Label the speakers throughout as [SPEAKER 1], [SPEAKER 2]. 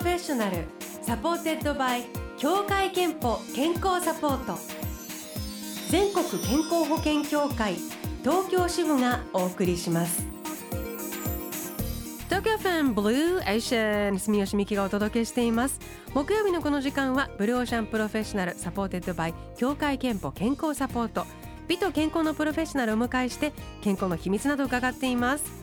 [SPEAKER 1] プロフェッショナル。 supported by 協会けんぽ健康サポート。全国健康保険協会東京支部がお送りします。東京 FMブルーオーシャン住吉美紀がお届けしています。木曜日のこの時間はブルーオーシャンプロフェッショナル supported by 協会けんぽ健康サポート。美と健康のプロフェッショナルをお迎えして健康の秘密などを伺っています。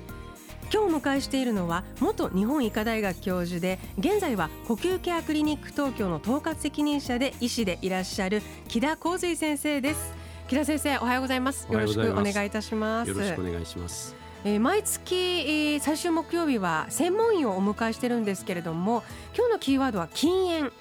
[SPEAKER 1] 今日お迎えしているのは元日本医科大学教授で現在は呼吸ケアクリニック東京の統括責任者で医師でいらっしゃる木田光水先生です。木田先生おはようございます。よろしくお願いいたします。
[SPEAKER 2] よろしくお願いします。
[SPEAKER 1] えー、毎月、えー、最終木曜日は専門医をお迎えしてるんですけれども今日のキーワードは禁煙。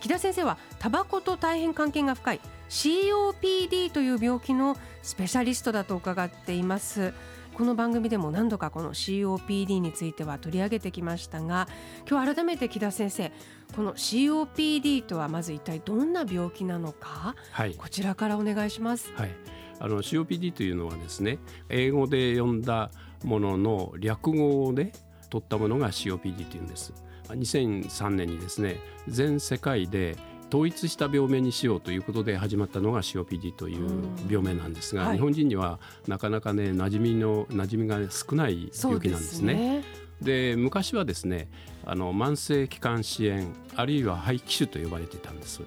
[SPEAKER 1] 木田先生はタバコと大変関係が深い。COPD という病気のスペシャリストだと伺っていますこの番組でも何度かこの COPD については取り上げてきましたが今日改めて木田先生この COPD とはまず一体どんな病気なのか、はい、こちらからお願いします。
[SPEAKER 2] はい、あの COPD というのはですね英語で読んだものの略語で取ったものが COPD というんです。2003年にですね全世界で統一した病名にしようということで始まったのが COPD という病名なんですが、はい、日本人にはなかなかね馴染みの馴染みが少ない病気なんですね。で昔はですねあの慢性気管支炎あるいは肺気腫と呼ばれてたんです。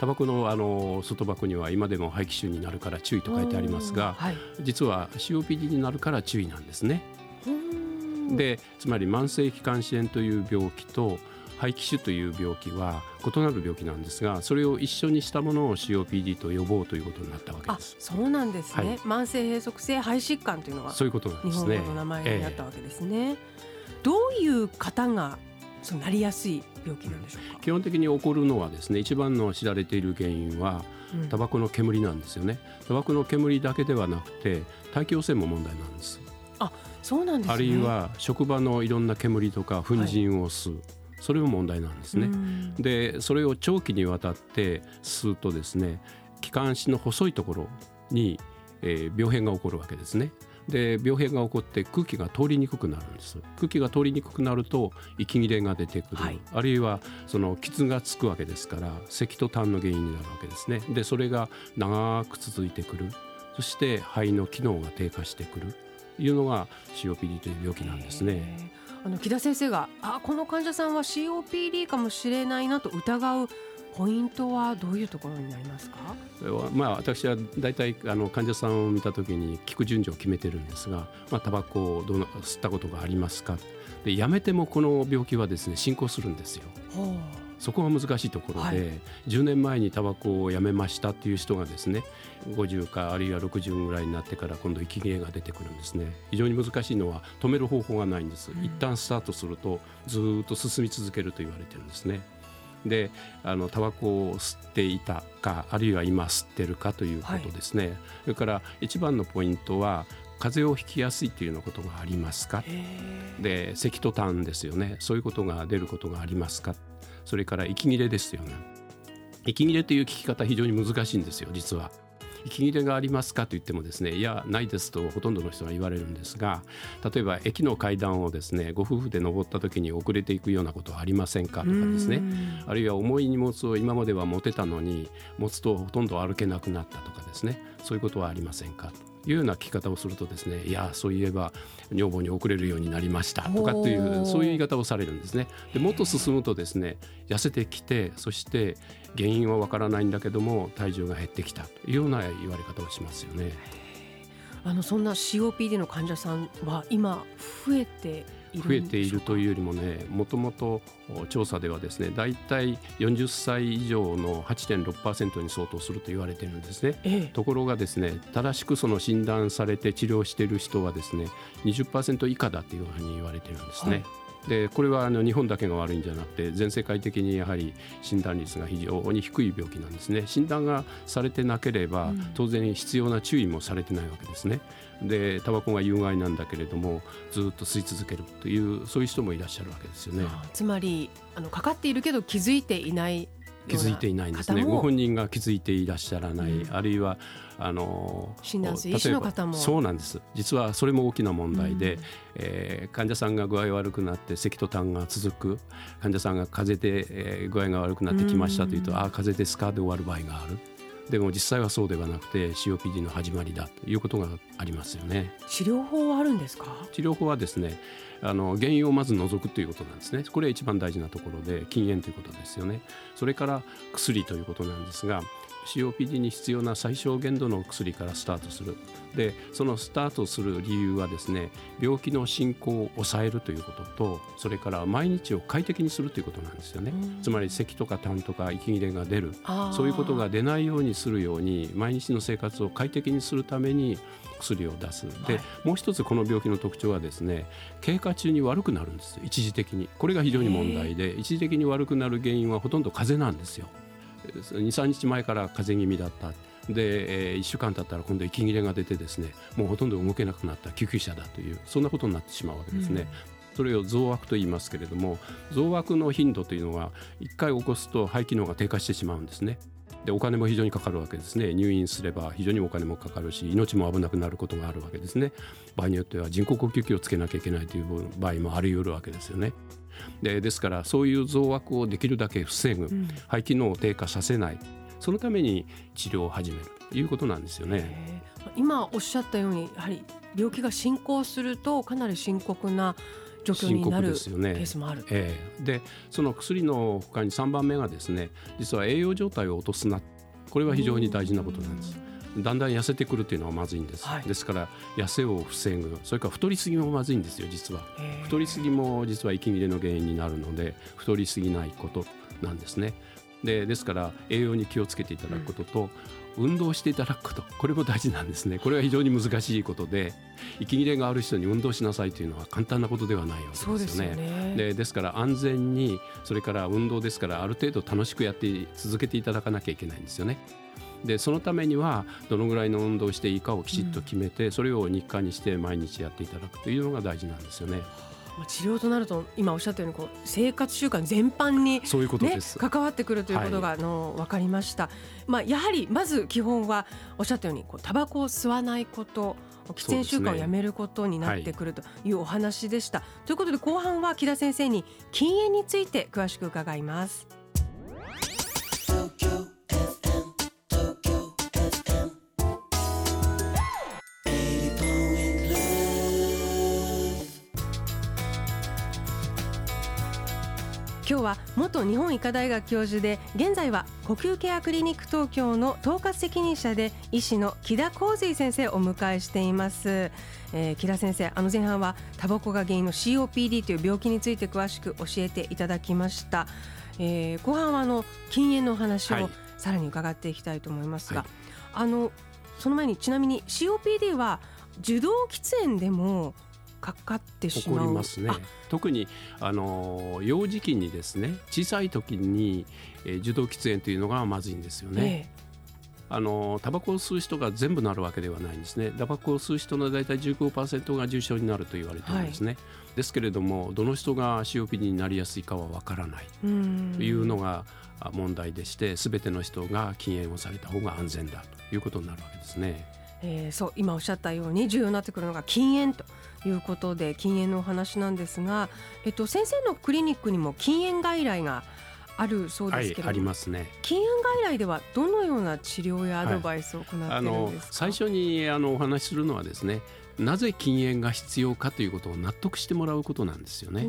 [SPEAKER 2] タバコのあの外箱には今でも肺気腫になるから注意と書いてありますが、はい、実は COPD になるから注意なんですね。でつまり慢性気管支炎という病気と肺気腫という病気は異なる病気なんですがそれを一緒にしたものを COPD と呼ぼうということになったわけです。
[SPEAKER 1] そうなんですね、はい、慢性閉塞性肺疾患というのは
[SPEAKER 2] そういうことなんです
[SPEAKER 1] ね。日本語の名前になったわけですね、えー、どういう方がそうなりやすい病気なんでしょうか？
[SPEAKER 2] 基本的に起こるのはですね一番の知られている原因はタバコの煙なんですよね、タバコの煙だけではなくて大気汚染も問題なんです。
[SPEAKER 1] あそうなんです、ね、
[SPEAKER 2] あるいは職場のいろんな煙とか粉塵を吸う、はいそれも問題なんですね。でそれを長期にわたって吸うとですね気管支の細いところに、えー、病変が起こるわけですね。で病変が起こって空気が通りにくくなるんです。空気が通りにくくなると息切れが出てくる、はい、あるいはその傷がつくわけですから咳と痰の原因になるわけですね。でそれが長く続いてくる。そして肺の機能が低下してくる。いうのが COPD という病気なんですね。
[SPEAKER 1] あの木田先生があこの患者さんは COPD かもしれないなと疑うポイントはどういうところになりますか？
[SPEAKER 2] まあ、私は大体あの患者さんを見た時に聞く順序を決めてるんですが、まあ、タバコをどの吸ったことがありますか？でやめてもこの病気はですね進行するんですよ。そこが難しいところで、はい、10年前にタバコをやめましたっていう人がですね50かあるいは60ぐらいになってから今度息切れが出てくるんですね。非常に難しいのは止める方法がないんです、うん、一旦スタートするとずっと進み続けると言われてるんですね。であのタバコを吸っていたかあるいは今吸ってるかということですね、はい、それから一番のポイントは風邪をひきやすいというようなことがありますか？で咳と痰ですよね。そういうことが出ることがありますか？それから息切れですよね。息切れという聞き方非常に難しいんですよ実は。息切れがありますかと言ってもですねいやないですとほとんどの人が言われるんですが例えば駅の階段をですねご夫婦で登った時に遅れていくようなことはありませんかとかですね。あるいは重い荷物を今までは持てたのに持つとほとんど歩けなくなったとかですね。そういうことはありませんかというような聞き方をするとですねいやそういえば女房に遅れるようになりましたとかっていうそういう言い方をされるんですね。でもっと進むとですね痩せてきてそして原因はわからないんだけども体重が減ってきたというような言われ方をしますよね。
[SPEAKER 1] あのそんな COPD の患者さんは今増えて
[SPEAKER 2] 増えているというよりもねもともと調査ではですね大体40歳以上の8.6%に相当すると言われているんですね、ええ、ところがですね正しくその診断されて治療している人はですね20%以下だというふうに言われているんですね。はいでこれはあの日本だけが悪いんじゃなくて全世界的にやはり診断率が非常に低い病気なんですね。診断がされてなければ当然必要な注意もされてないわけですね。でタバコが有害なんだけれどもずっと吸い続けるというそういう人もいらっしゃるわけですよね。
[SPEAKER 1] つまりあのかかっているけど気づいていない
[SPEAKER 2] 気づいていないんですね。ご本人が気づいていらっしゃらない、うん、あるいはあの
[SPEAKER 1] 診断医師の方も。
[SPEAKER 2] そうなんです。実はそれも大きな問題で、うん、えー、患者さんが具合悪くなって咳と痰が続く。患者さんが風邪で、えー、具合が悪くなってきましたというと、うん、ああ風邪ですか？で終わる場合がある。でも実際はそうではなくて COPD の始まりだということがありますよね。
[SPEAKER 1] 治療法はあるんですか？
[SPEAKER 2] 治療法はですねあの原因をまず除くということなんですね。これは一番大事なところで禁煙ということですよね。それから薬ということなんですが COPD に必要な最小限度の薬からスタートする。でそのスタートする理由はですね病気の進行を抑えるということとそれから毎日を快適にするということなんですよね、つまり咳とか痰とか息切れが出る。そういうことが出ないようにするように毎日の生活を快適にするために薬を出す。で、はい、もう一つこの病気の特徴はですね経過中に悪くなるんです一時的に。これが非常に問題で一時的に悪くなる原因はほとんど風邪なんですよ23日前から風邪気味だった。で、えー、1週間経ったら今度息切れが出てですねもうほとんど動けなくなった救急車だというそんなことになってしまうわけですね。うん。それを増悪と言いますけれども増悪の頻度というのは1回起こすと肺機能が低下してしまうんですね。でお金も非常にかかるわけですね。入院すれば非常にお金もかかるし命も危なくなることがあるわけですね。場合によっては人工呼吸器をつけなきゃいけないという場合もあり得るわけですよねでですからそういう増悪をできるだけ防ぐ、うん、肺機能を低下させない。そのために治療を始める。ということなんですよね。
[SPEAKER 1] 今おっしゃったようにやはり病気が進行するとかなり深刻な状況になるケースもある。
[SPEAKER 2] えー、でその薬のほかに3番目がですね実は栄養状態を落とすな。これは非常に大事なことなんです。だんだん痩せてくるっていうのはまずいんです、はい、ですから痩せを防ぐ。それから太りすぎもまずいんですよ実は。太りすぎも実は息切れの原因になるので太りすぎないことなんですね。でですから栄養に気をつけていただくことと、運動していただくこと。これも大事なんですね。これは非常に難しいことで息切れがある人に運動しなさいというのは簡単なことではないわけですよね。ですでですから安全にそれから運動ですからある程度楽しくやって続けていただかなきゃいけないんですよね。でそのためにはどのぐらいの運動をしていいかをきちっと決めて、うん、それを日課にして毎日やっていただくというのが大事なんですよね。
[SPEAKER 1] 治療となると今おっしゃったようにこう生活習慣全般に、
[SPEAKER 2] そういうことです、
[SPEAKER 1] 関わってくるということが、あの分かりました、まあ、やはりまず基本はおっしゃったようにこうタバコを吸わないこと喫煙習慣をやめることになってくるというお話でした。ねはい、ということで後半は木田先生に禁煙について詳しく伺います。は元日本医科大学教授で現在は呼吸ケアクリニック東京の統括責任者で医師の木田浩二先生をお迎えしています、えー、木田先生あの前半はタバコが原因の COPD という病気について詳しく教えていただきました、えー、後半はあの禁煙のお話をさらに伺っていきたいと思いますが、はい、あのその前にちなみに COPD は受動喫煙でもかかってしま
[SPEAKER 2] う起こりますね特にあの幼児期にですね小さい時に、えー、受動喫煙というのがまずいんですよね。えあのタバコを吸う人が全部なるわけではないんですね。タバコを吸う人の大体15%が重症になると言われているんですね。はい、ですけれどもどの人が COPD になりやすいかはわからないというのが問題でして全ての人が禁煙をされた方が安全だということになるわけですね。
[SPEAKER 1] えー、そう今おっしゃったように重要になってくるのが禁煙ということで禁煙のお話なんですが、えっと、先生のクリニックにも禁煙外来があるそうですけど、はい、
[SPEAKER 2] ありますね。
[SPEAKER 1] 禁煙外来ではどのような治療やアドバイスを行っているんですか、はい、あの
[SPEAKER 2] 最初にあのお話しするのはですねなぜ禁煙が必要かということを納得してもらうことなんですよね。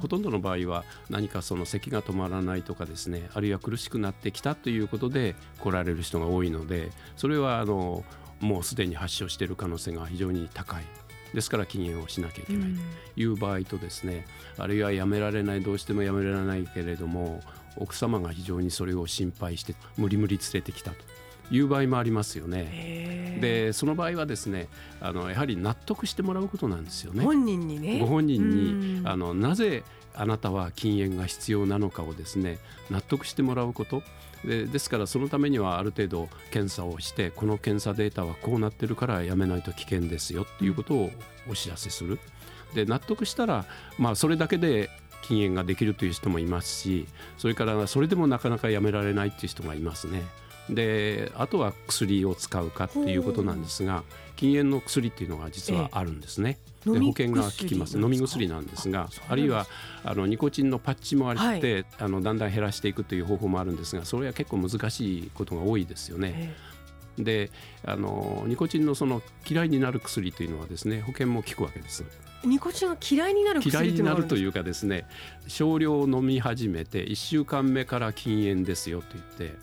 [SPEAKER 2] ほとんどの場合は何かその咳が止まらないとかですねあるいは苦しくなってきたということで来られる人が多いのでそれはあのもうすでに発症している可能性が非常に高い。ですから禁煙をしなきゃいけないという場合とですね、あるいはやめられないどうしてもやめられないけれども奥様が非常にそれを心配して無理無理連れてきたと。いう場合もありますよね。でその場合はですねあのやはり納得してもらうことなんですよね。
[SPEAKER 1] 本人にね。
[SPEAKER 2] ご本人にあのなぜあなたは禁煙が必要なのかをですね納得してもらうことでですからそのためにはある程度検査をしてこの検査データはこうなってるからやめないと危険ですよっていうことをお知らせする。で納得したら、まあ、それだけで禁煙ができるという人もいますしそれからそれでもなかなかやめられないっていう人がいますね。であとは薬を使うかっていうことなんですが禁煙の薬っていうのが実はあるんですね。で保険が効きます。飲み薬なんですがあるいはあのニコチンのパッチもあって、はい、あのだんだん減らしていくという方法もあるんですがそれは結構難しいことが多いですよね。であのニコチンのその嫌いになる薬というのはですね保険も効くわけです。
[SPEAKER 1] ニコチンが嫌いになる
[SPEAKER 2] 嫌いになるというかですね少量飲み始めて1週間目から禁煙ですよと言って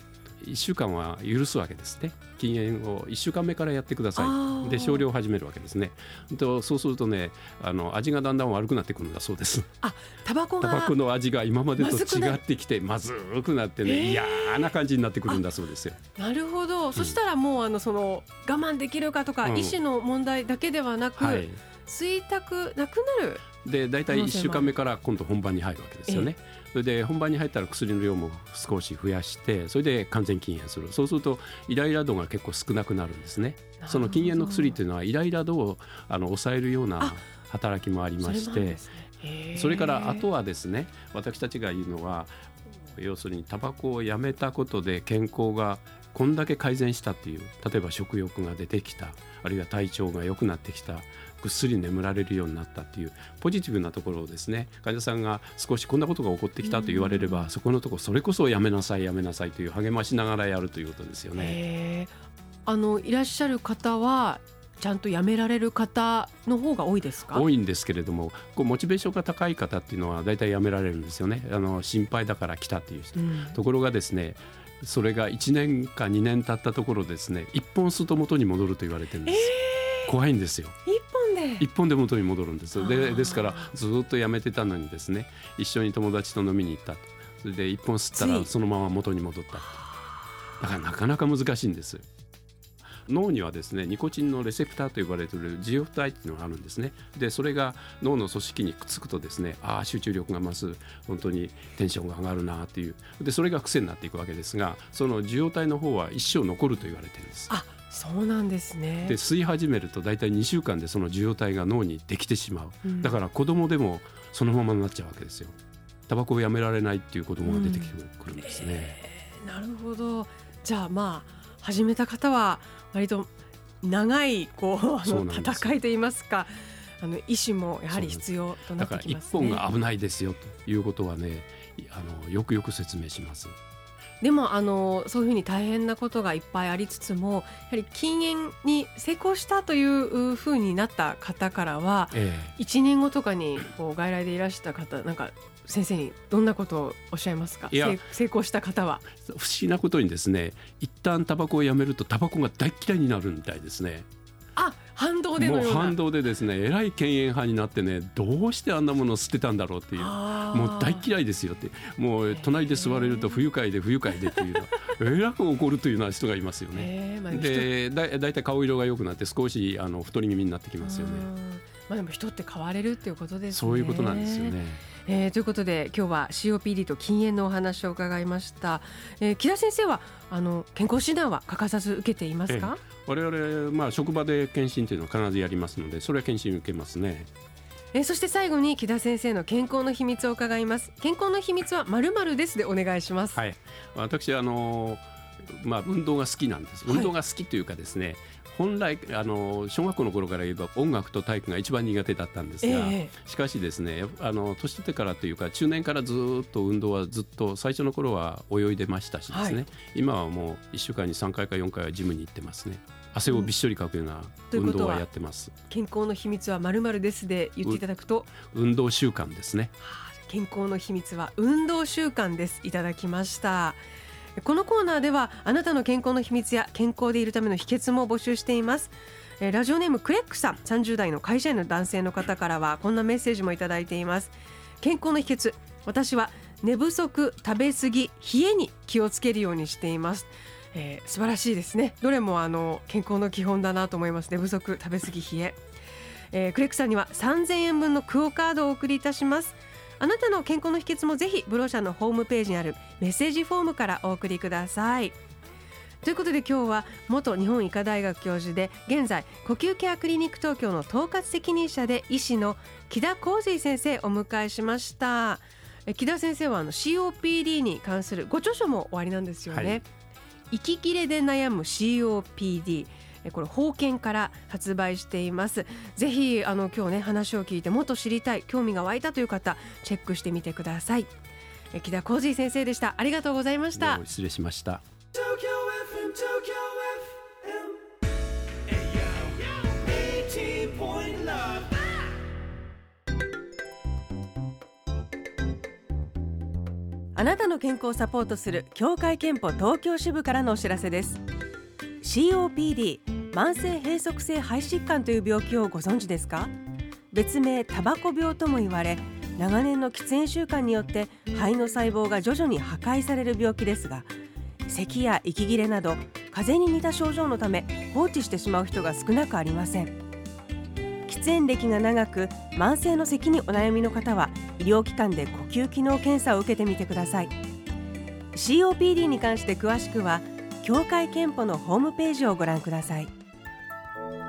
[SPEAKER 2] 1週間は許すわけですね。禁煙を1週間目からやってください。で少量始めるわけですね。とそうするとねあの味がだんだん悪くなってくるんだそうです。
[SPEAKER 1] あタバコが
[SPEAKER 2] タバコの味が今までと違ってきてまずくなってね嫌な感じになってくるんだそうですよ。
[SPEAKER 1] なるほど、うん、そしたらもうあのその我慢できるかとか、うん、意思の問題だけではなく、はい、吸いたくなくなる
[SPEAKER 2] で大体1週間目から今度本番に入るわけですよね。それで本番に入ったら薬の量も少し増やしてそれで完全禁煙する。そうするとイライラ度が結構少なくなるんですね。その禁煙の薬っていうのはイライラ度をあの抑えるような働きもありましてそれからあとはですね私たちが言うのは要するにタバコをやめたことで健康がこんだけ改善したっていう例えば食欲が出てきたあるいは体調が良くなってきたぐっすり眠られるようになったっていうポジティブなところをですね患者さんが少しこんなことが起こってきたと言われれば、そこのところそれこそやめなさいやめなさいという励ましながらやるということですよね。
[SPEAKER 1] あのいらっしゃる方はちゃんとやめられる方の方が多いですか？
[SPEAKER 2] 多いんですけれどもこうモチベーションが高い方っていうのは大体やめられるんですよね。あの心配だから来たっていう人、うん、ところがですねそれが1年か2年経ったところですね一本吸うと元に戻ると言われてるんです、えー、怖いんですよ。
[SPEAKER 1] 一本で？
[SPEAKER 2] 一本で元に戻るんです。でですからずっとやめてたのにですね一緒に友達と飲みに行ったと。それで一本吸ったらそのまま元に戻った。だからなかなか難しいんです脳にはですねニコチンのレセプターと呼ばれている受容体っていうのがあるんですね。でそれが脳の組織にくっつくとですねああ集中力が増す。本当にテンションが上がるなっていう。でそれが癖になっていくわけですがその受容体の方は一生残ると言われてるんです。
[SPEAKER 1] あそうなんですね。
[SPEAKER 2] で吸い始めると大体2週間でその受容体が脳にできてしまう、うん、だから子供でもそのままになっちゃうわけですよ。タバコをやめられないっていう子供が出てくるんですね、うん
[SPEAKER 1] えー、なるほど。じゃあまあ始めた方は割と長いこうあの戦いといいますかあの医師もやはり必要となってきます、
[SPEAKER 2] ね、だから一本が危ないですよということはねあのよくよく説明します。
[SPEAKER 1] でもあのそういうふうに大変なことがいっぱいありつつもやはり禁煙に成功したというふうになった方からは、ええ、1年後とかにこう外来でいらした方なんか先生にどんなことをおっしゃいますか？成功した方は。
[SPEAKER 2] 不思議なことにですね一旦タバコをやめるとタバコが大嫌いになるみたいですね。
[SPEAKER 1] あ反動でもう
[SPEAKER 2] 反動でですねえらい犬猿派になってねどうしてあんなものを捨てたんだろうっていう。もう大嫌いですよって。もう隣で座れると不愉快で不愉快でっていうの。えらく怒るというような人がいますよね。でだだいたい顔色が良くなって少しあの太り気味になってきますよね。
[SPEAKER 1] まあでも人って変われるっていうことですね。
[SPEAKER 2] そういうことなんですよね。
[SPEAKER 1] えー、ということで今日は COPD と禁煙のお話を伺いました、えー、木田先生はあの健康診断は欠かさず受けていますか、
[SPEAKER 2] えー、我々、まあ、職場で検診というのは必ずやりますのでそれは検診受けますね。
[SPEAKER 1] えー、そして最後に木田先生の健康の秘密を伺います。健康の秘密はまるまるですでお願いします。
[SPEAKER 2] はい。私あのまあ運動が好きなんです運動が好きというかですね、はい本来あの小学校の頃から言えば音楽と体育が一番苦手だったんですが、えー、しかしですねあの年取ってからというか中年からずっと運動はずっと最初の頃は泳いでましたしですね、はい、今はもう1週間に3回か4回はジムに行ってますね。汗をびっしょりかくような運動はやってます。
[SPEAKER 1] うん、健康の秘密はまるまるですで言っていただくと
[SPEAKER 2] 運動習慣ですね。
[SPEAKER 1] 健康の秘密は運動習慣ですいただきました。このコーナーではあなたの健康の秘密や健康でいるための秘訣も募集しています。ラジオネームクレックさん30代の会社員の男性の方からはこんなメッセージもいただいています。健康の秘訣。私は寝不足食べ過ぎ冷えに気をつけるようにしています。えー、素晴らしいですね。どれもあの健康の基本だなと思います。寝不足食べ過ぎ冷え。えー、クレックさんには3000円分のクオカードをお送りいたします。あなたの健康の秘訣もぜひブローシャのホームページにあるメッセージフォームからお送りください。ということで今日は元日本医科大学教授で現在呼吸ケアクリニック東京の統括責任者で医師の木田浩二先生お迎えしました。木田先生はあの COPD に関するご著書も終わりなんですよね、はい、息切れで悩む COPD これ保険から発売しています。ぜひあの今日ね話を聞いてもっと知りたい興味が湧いたという方チェックしてみてください。木田浩二先生でした。ありがとうございました。
[SPEAKER 2] 失礼しました。
[SPEAKER 1] あなたの健康をサポートする協会憲法東京支部からのお知らせです。COPD 慢性閉塞性肺疾患という病気をご存知ですか？別名タバコ病とも言われ長年の喫煙習慣によって肺の細胞が徐々に破壊される病気ですが咳や息切れなど風邪に似た症状のため放置してしまう人が少なくありません。喫煙歴が長く慢性の咳にお悩みの方は医療機関で呼吸機能検査を受けてみてください。COPD に関して詳しくは協会けんぽのホームページをご覧ください。